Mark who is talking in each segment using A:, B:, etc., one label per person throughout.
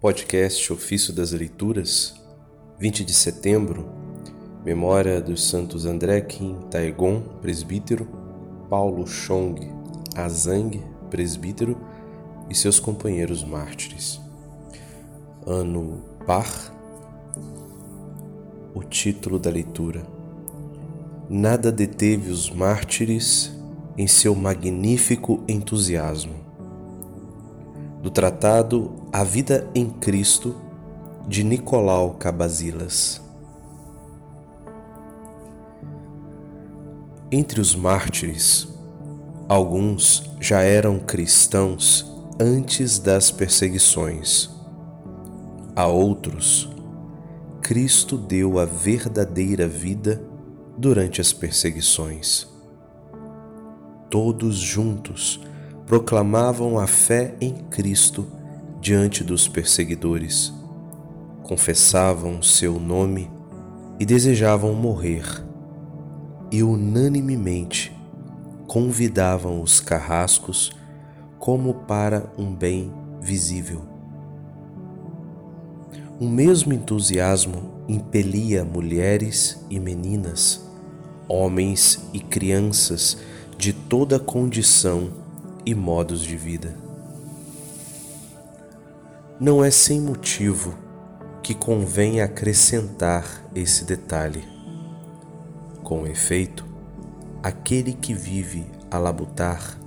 A: Podcast Ofício das Leituras, 20 de setembro, memória dos santos André Kim Taegon, presbítero, Paulo Chong Azang, presbítero, e seus companheiros mártires. Ano Par, o título da leitura. Nada deteve os mártires em seu magnífico entusiasmo. Do tratado A Vida em Cristo, de Nicolau Cabazilas. Entre os mártires, alguns já eram cristãos antes das perseguições. A outros, Cristo deu a verdadeira vida durante as perseguições todos juntos proclamavam a fé em Cristo diante dos perseguidores, confessavam seu nome e desejavam morrer, e unanimemente convidavam os carrascos como para um bem visível. O mesmo entusiasmo impelia mulheres e meninas, homens e crianças de toda condição e modos de vida. Não é sem motivo que convém acrescentar esse detalhe. Com efeito, aquele que vive a labutar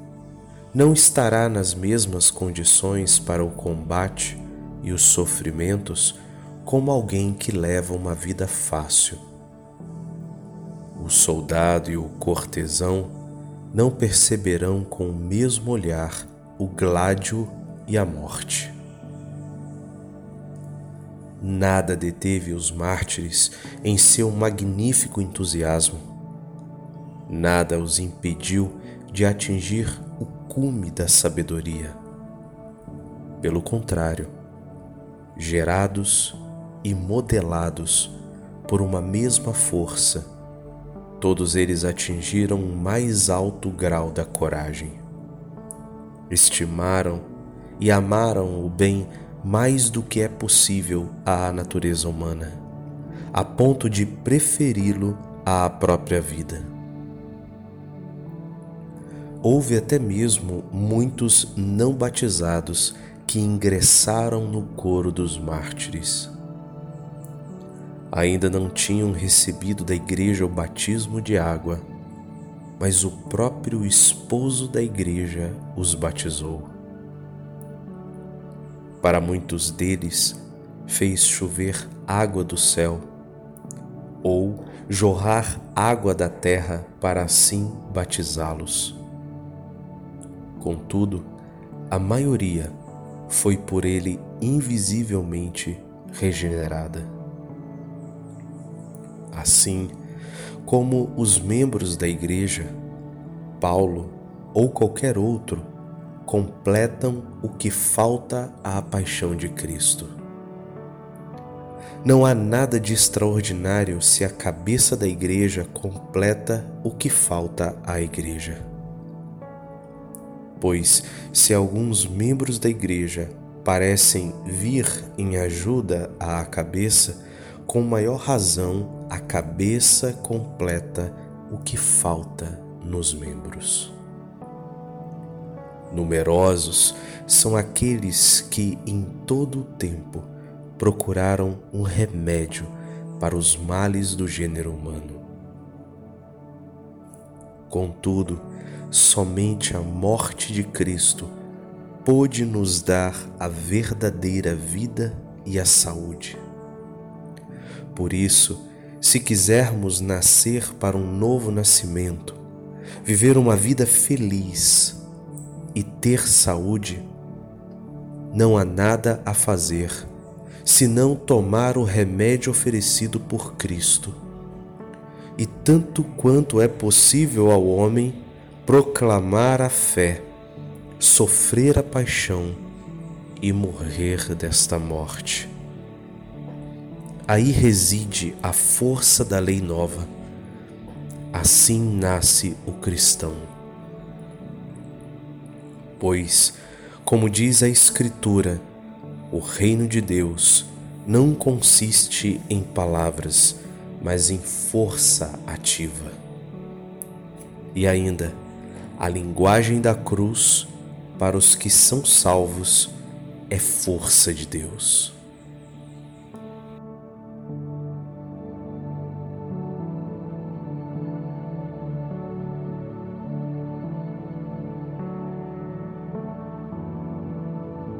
A: não estará nas mesmas condições para o combate e os sofrimentos como alguém que leva uma vida fácil. O soldado e o cortesão não perceberão com o mesmo olhar o gládio e a morte. Nada deteve os mártires em seu magnífico entusiasmo. Nada os impediu de atingir o cume da sabedoria. Pelo contrário, gerados e modelados por uma mesma força, todos eles atingiram o mais alto grau da coragem. Estimaram e amaram o bem mais do que é possível à natureza humana, a ponto de preferi-lo à própria vida. Houve até mesmo muitos não batizados que ingressaram no coro dos mártires ainda não tinham recebido da igreja o batismo de água, mas o próprio esposo da igreja os batizou. Para muitos deles, fez chover água do céu, ou jorrar água da terra para assim batizá-los. Contudo, a maioria foi por ele invisivelmente regenerada assim como os membros da Igreja, Paulo ou qualquer outro completam o que falta à paixão de Cristo. Não há nada de extraordinário se a cabeça da Igreja completa o que falta à Igreja. Pois, se alguns membros da Igreja parecem vir em ajuda à cabeça, com maior razão a cabeça completa o que falta nos membros. Numerosos são aqueles que em todo o tempo procuraram um remédio para os males do gênero humano. Contudo, somente a morte de Cristo pôde nos dar a verdadeira vida e a saúde. Por isso, se quisermos nascer para um novo nascimento, viver uma vida feliz e ter saúde, não há nada a fazer senão tomar o remédio oferecido por Cristo. E tanto quanto é possível ao homem proclamar a fé, sofrer a paixão e morrer desta morte. Aí reside a força da lei nova. Assim nasce o cristão. Pois, como diz a Escritura, O reino de Deus não consiste em palavras, mas em força ativa. E ainda, a linguagem da cruz para os que são salvos é força de Deus.